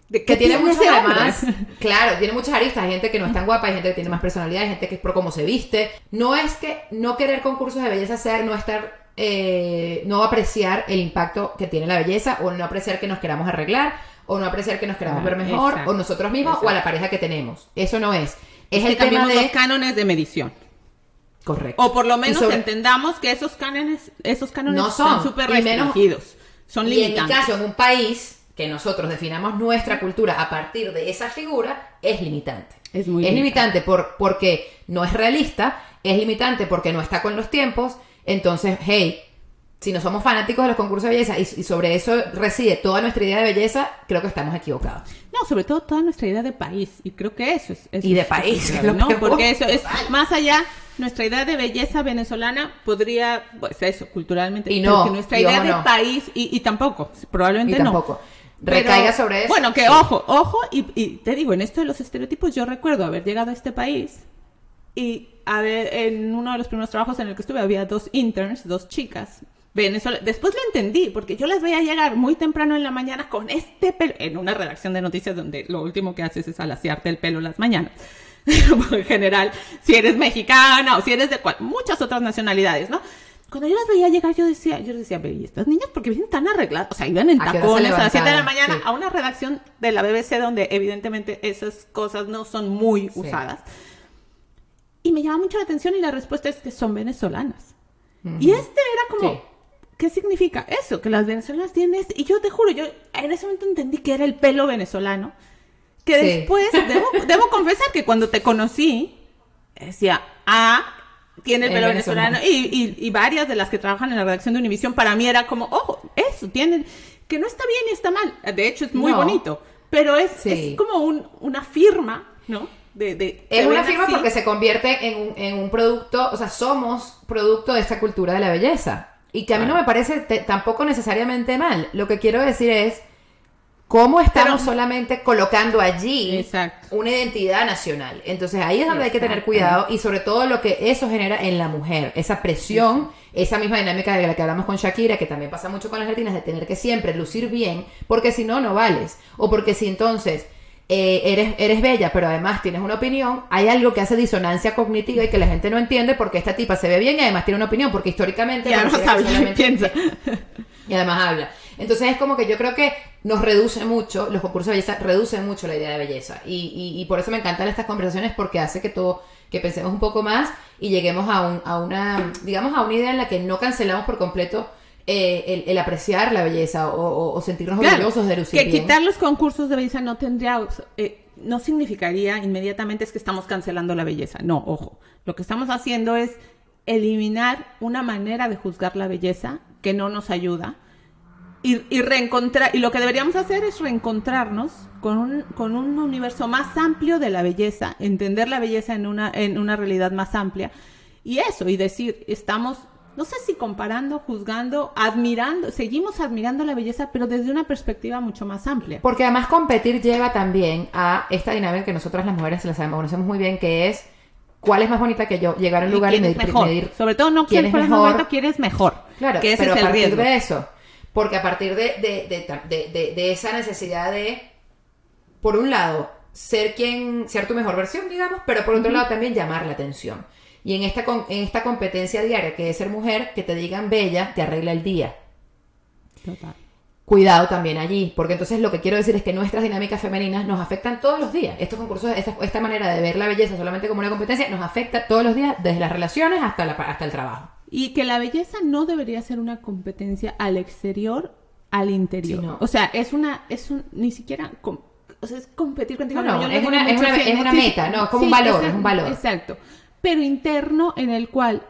de que tiene muchas ese hombre? además, claro, tiene muchas aristas, hay gente que no es tan guapa, hay gente que tiene más personalidad, hay gente que es por cómo se viste. No es que no querer concursos de belleza sea no estar, eh, no apreciar el impacto que tiene la belleza, o no apreciar que nos queramos arreglar, o no apreciar que nos queramos Ah, ver mejor, exacto, o nosotros mismos, o a la pareja que tenemos. Eso no es. Es Es que el tema cambiemos de... los cánones de medición. Correcto. O por lo menos sobre- entendamos que esos cánones, esos cánones No son, súper menos- restringidos. Son y en mi limitantes. caso, en un país que nosotros definamos nuestra cultura a partir de esa figura, es limitante. Es muy es limitante. limitante por, porque no es realista, es limitante porque no está con los tiempos. Entonces, hey, si no somos fanáticos de los concursos de belleza y, y sobre eso reside toda nuestra idea de belleza, creo que estamos equivocados. No, sobre todo toda nuestra idea de país. Y creo que eso es. eso Y de es- país, lo ¿no? Porque eso es más allá. Nuestra idea de belleza venezolana podría, pues eso, culturalmente. Y no, nuestra idea de no. país, y, y tampoco, probablemente Y no. tampoco. Pero, Recaiga sobre eso. Bueno, que Sí. ojo, ojo, y, y te digo, en esto de los estereotipos, yo recuerdo haber llegado a este país y haber, en uno de los primeros trabajos en el que estuve había dos interns, dos chicas. Venezuela. Después lo entendí, porque yo las veía llegar muy temprano en la mañana con este pelo, en una redacción de noticias donde lo último que haces es alaciarte el pelo las mañanas. en general, si eres mexicana o si eres de cual, muchas otras nacionalidades, ¿no? Cuando yo las veía llegar, yo decía, yo decía, ¿y estas niñas porque vienen tan arregladas? O sea, iban en ¿A qué hora se tacones a las 7 de la mañana Sí. a una redacción de la BBC donde evidentemente esas cosas no son muy Sí. usadas. Y me llama mucho la atención y la respuesta es que son venezolanas. Y este era como, Sí. ¿Qué significa eso? Que las venezolanas tienen esto. Y yo te juro, yo en ese momento entendí que era el pelo venezolano. Que Sí. después, debo, debo confesar que cuando te conocí, decía, ah, tiene el pelo venezolano. venezolano. Y, y, y varias de las que trabajan en la redacción de Univisión, para mí era como, ojo, eso, tiene, que no está bien y está mal. De hecho, es muy No. bonito. Pero es, Sí. es como un- una firma, ¿no? De, de, Es una firma así. porque se convierte en un, en un producto, o sea, somos producto de esta cultura de la belleza. Y que a mí no me parece te- tampoco necesariamente mal. Lo que quiero decir es cómo estamos Pero- solamente colocando allí Exacto. una identidad nacional. Entonces ahí es donde hay que tener cuidado y sobre todo lo que eso genera en la mujer, esa presión, esa misma dinámica de la que hablamos con Shakira, que también pasa mucho con las latinas, de tener que siempre lucir bien, porque si no, no vales. O porque si entonces eh, eres, eres bella, pero además tienes una opinión, hay algo que hace disonancia cognitiva y que la gente no entiende porque esta tipa se ve bien y además tiene una opinión, porque históricamente... Y además habla solamente- piensa. y además habla. Entonces es como que yo creo que nos reduce mucho, los concursos de belleza reducen mucho la idea de belleza. Y, y- y por eso me encantan estas conversaciones porque hace que todo, que pensemos un poco más y lleguemos a, un- a una, digamos, a una idea en la que no cancelamos por completo eh, el, el apreciar la belleza o, o- o sentirnos Claro, orgullosos de lucir que bien. quitar los concursos de belleza no tendría, eh, no significaría inmediatamente es que estamos cancelando la belleza. No, ojo. Lo que estamos haciendo es eliminar una manera de juzgar la belleza que no nos ayuda y, y reencontrar. Y lo que deberíamos hacer es reencontrarnos con un, con un universo más amplio de la belleza, entender la belleza en una, en una realidad más amplia. Y eso, y decir, estamos no sé si comparando, juzgando, admirando, seguimos admirando la belleza, pero desde una perspectiva mucho más amplia. Porque además competir lleva también a esta dinámica que nosotras las mujeres la sabemos, conocemos muy bien, que es cuál es más bonita que yo, llegar a un lugar y, quién medir, mejor. medir- Sobre todo no quién quién es mejor. momento, quién es mejor. Claro, que ese pero es a partir riesgo. de eso, porque a partir de, de, de, de- de- de esa necesidad de, por un lado, ser quien, ser tu mejor versión, digamos, pero por otro lado también llamar la atención. Y en esta, en esta competencia diaria que es ser mujer, que te digan bella, te arregla el día. Total. Cuidado también allí, porque entonces lo que quiero decir es que nuestras dinámicas femeninas nos afectan todos los días. Estos concursos, esta, esta manera de ver la belleza solamente como una competencia, nos afecta todos los días, desde las relaciones hasta, la, hasta el trabajo. Y que la belleza no debería ser una competencia al exterior, al interior. Sí, no. O sea, es una, es un, ni siquiera, com- o sea, es competir contigo. No, no, lo es una- es una- es meta, no, es como un valor, es un valor. Exacto. Pero interno en el cual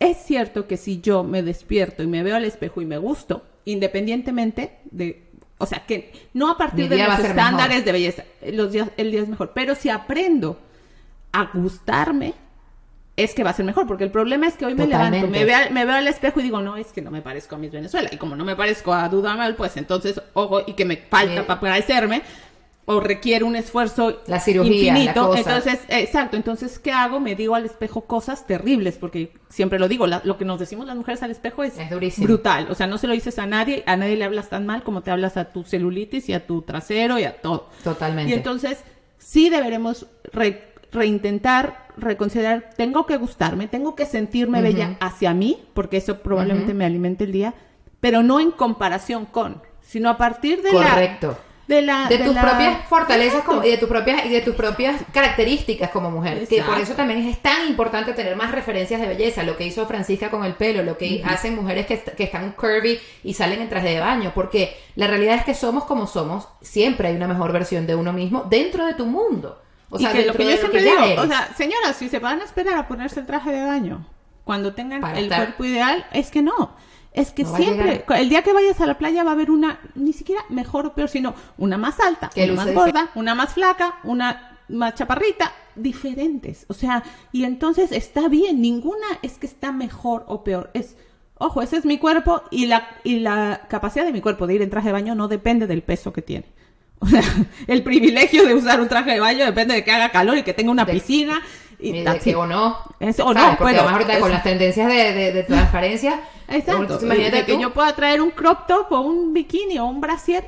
es cierto que si yo me despierto y me veo al espejo y me gusto, independientemente de, o sea, que no a partir de los estándares mejor. de belleza, los días, el día es mejor, pero si aprendo a gustarme, es que va a ser mejor, porque el problema es que hoy me Totalmente. levanto, me veo, al- me veo al espejo y digo, no, es que no me parezco a Miss Venezuela, y como no me parezco a Dudamel, pues entonces, ojo, y que me falta Bien. para parecerme, o requiere un esfuerzo La cirugía, la infinito, cosa. entonces, exacto, entonces, ¿qué hago? Me digo al espejo cosas terribles, porque siempre lo digo, la- lo que nos decimos las mujeres al espejo es, brutal, o sea, no se lo dices a nadie, a nadie le hablas tan mal como te hablas a tu celulitis y a tu trasero y a todo. Totalmente. Y entonces, sí deberemos re- reintentar, reconsiderar, tengo que gustarme, tengo que sentirme bella hacia mí, porque eso probablemente me alimente el día, pero no en comparación con, sino a partir de la... De, la, de tus la- propias fortalezas como- y de tus propias y de tus propias características como mujer que por eso también es tan importante tener más referencias de belleza lo que hizo Francisca con el pelo lo que hacen mujeres que, que están curvy y salen en traje de baño porque la realidad es que somos como somos siempre hay una mejor versión de uno mismo dentro de tu mundo o sea y que lo que yo siempre digo, eres. o sea, señoras, si se van a esperar a ponerse el traje de baño cuando tengan Para el estar- cuerpo ideal, es que no. Es que No siempre, el día que vayas a la playa va a haber una, ni siquiera mejor o peor, sino una más alta, una más gorda, una más flaca, una más chaparrita, diferentes. O sea, y entonces está bien, ninguna es que está mejor o peor. Es, ojo, ese es mi cuerpo y la, y la capacidad de mi cuerpo de ir en traje de baño no depende del peso que tiene. O sea, el privilegio de usar un traje de baño depende de que haga calor y que tenga una De- piscina. Y Y de que o no Es- o ¿sabes? no, porque bueno, además ahorita con es- las tendencias de, de- de transparencia Exacto. imagínate de que yo pueda traer un crop top o un bikini o un brasier.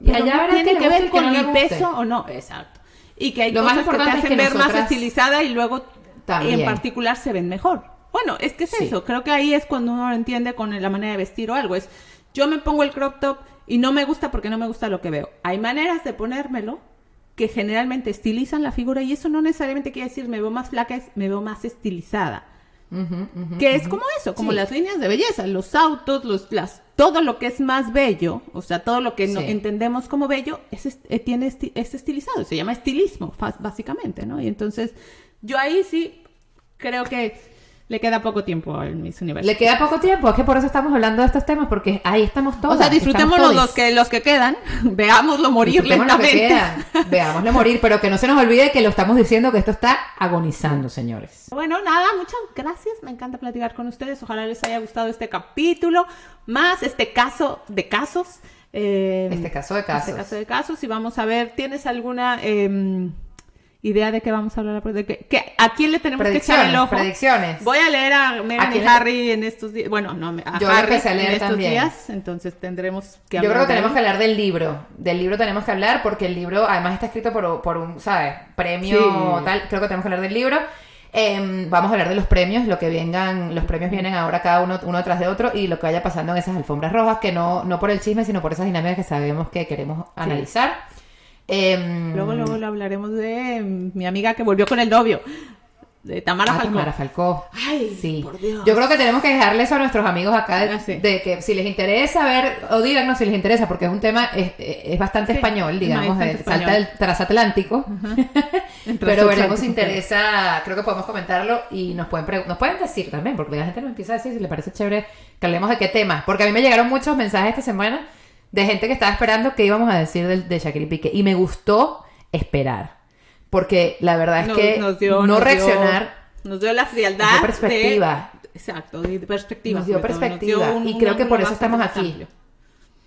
Y allá no tiene que que ver con mi peso o no. Exacto. Y que hay Lo más cosas que te es hacen que ver más estilizada y luego También. en particular se ven mejor. Bueno, es que es Sí. eso. Creo que ahí es cuando uno lo entiende con la manera de vestir o algo. Es yo me pongo el crop top y no me gusta porque no me gusta lo que veo. Hay maneras de ponérmelo que generalmente estilizan la figura y eso no necesariamente quiere decir me veo más flaca, es me veo más estilizada. que es como eso, como Sí. las líneas de belleza, los autos, los, las, todo lo que es más bello, o sea, todo lo que no- entendemos como bello, es, eh, tiene esti- es estilizado, se llama estilismo, básicamente, ¿no? Y entonces, yo ahí sí creo que le queda poco tiempo al Miss Universo. Le queda poco tiempo, es que por eso estamos hablando de estos temas, porque ahí estamos todos. o sea, disfrutemos los que, los que quedan, veámoslo morir que lentamente. queda. Veámoslo morir, pero que no se nos olvide que lo estamos diciendo que esto está agonizando, señores. Bueno, nada, muchas gracias. Me encanta platicar con ustedes. Ojalá les haya gustado este capítulo, más este caso de casos. eh, Este caso de casos. Este caso de casos. Y vamos a ver, ¿tienes alguna eh, idea de qué vamos a hablar? ¿De qué, qué- ¿A quién le tenemos que echar el ojo? predicciones. Voy a leer a Meghan ¿A y le- Harry en estos días. Bueno, no, a Yo Harry a leer en estos también. días. Entonces tendremos que Yo hablar creo que tenemos que hablar del libro. Del libro tenemos que hablar porque el libro además está escrito por, por un, ¿sabes? Premio Sí. tal. Creo que tenemos que hablar del libro. Em, vamos a hablar de los premios, lo que vengan, los premios vienen ahora cada uno, uno tras de otro y lo que vaya pasando en esas alfombras rojas, que no, no por el chisme, sino por esas dinámicas que sabemos que queremos analizar. Em, Luego, luego lo hablaremos de mm, mi amiga que volvió con el novio. De Tamara ah, Falcón. Tamara Falcó. Ay, Sí. por Dios. Yo creo que tenemos que dejarle eso a nuestros amigos acá de, Ah, sí. de que si les interesa ver, o díganos si les interesa, porque es un tema, es, es bastante Sí, español, digamos, eh, español. salta del transatlántico. Pero veremos si interesa, creo que podemos comentarlo y nos pueden, nos pueden decir también, porque la gente nos empieza a decir si le parece chévere que hablemos de qué temas. Porque a mí me llegaron muchos mensajes esta semana de gente que estaba esperando qué íbamos a decir de, de Shakira y Piqué. Y me gustó esperar. Porque la verdad es Nos- que nos dio- no nos dio- reaccionar nos dio la frialdad. Nos dio perspectiva. de- exacto, de perspectiva. Nos dio sobre todo, perspectiva, un- y creo que por eso estamos aquí. amplio.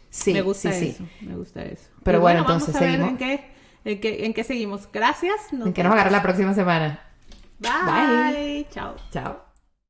Sí, me gusta sí, eso, sí. me gusta eso. Pero Y bueno, vamos entonces seguimos. en qué, en qué, en qué seguimos. Gracias. En que nos agarra la próxima semana. Bye. Chao. Chao.